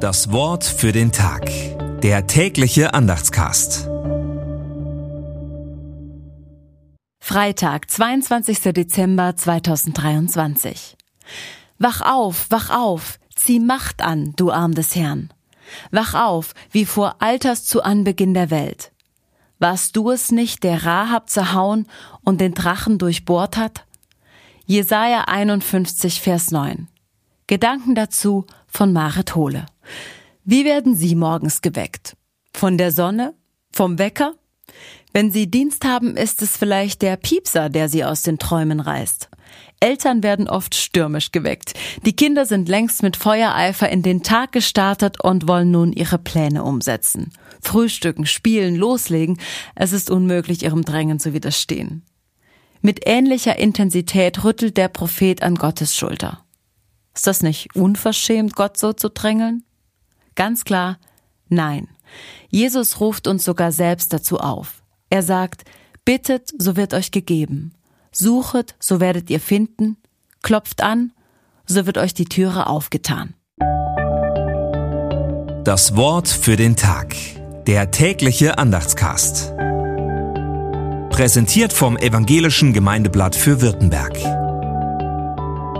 Das Wort für den Tag. Der tägliche Andachtscast. Freitag, 22. Dezember 2023. Wach auf, wach auf, zieh Macht an, du Arm des Herrn. Wach auf, wie vor Alters zu Anbeginn der Welt. Warst du es nicht, der Rahab zerhauen und den Drachen durchbohrt hat? Jesaja 51, Vers 9. Gedanken dazu von Marit Hohle. Wie werden Sie morgens geweckt? Von der Sonne? Vom Wecker? Wenn Sie Dienst haben, ist es vielleicht der Piepser, der Sie aus den Träumen reißt. Eltern werden oft stürmisch geweckt. Die Kinder sind längst mit Feuereifer in den Tag gestartet und wollen nun ihre Pläne umsetzen. Frühstücken, spielen, loslegen. Es ist unmöglich, ihrem Drängen zu widerstehen. Mit ähnlicher Intensität rüttelt der Prophet an Gottes Schulter. Ist das nicht unverschämt, Gott so zu drängeln? Ganz klar, nein. Jesus ruft uns sogar selbst dazu auf. Er sagt, bittet, so wird euch gegeben. Suchet, so werdet ihr finden. Klopft an, so wird euch die Türe aufgetan. Das Wort für den Tag. Der tägliche Andachtscast. Präsentiert vom Evangelischen Gemeindeblatt für Württemberg.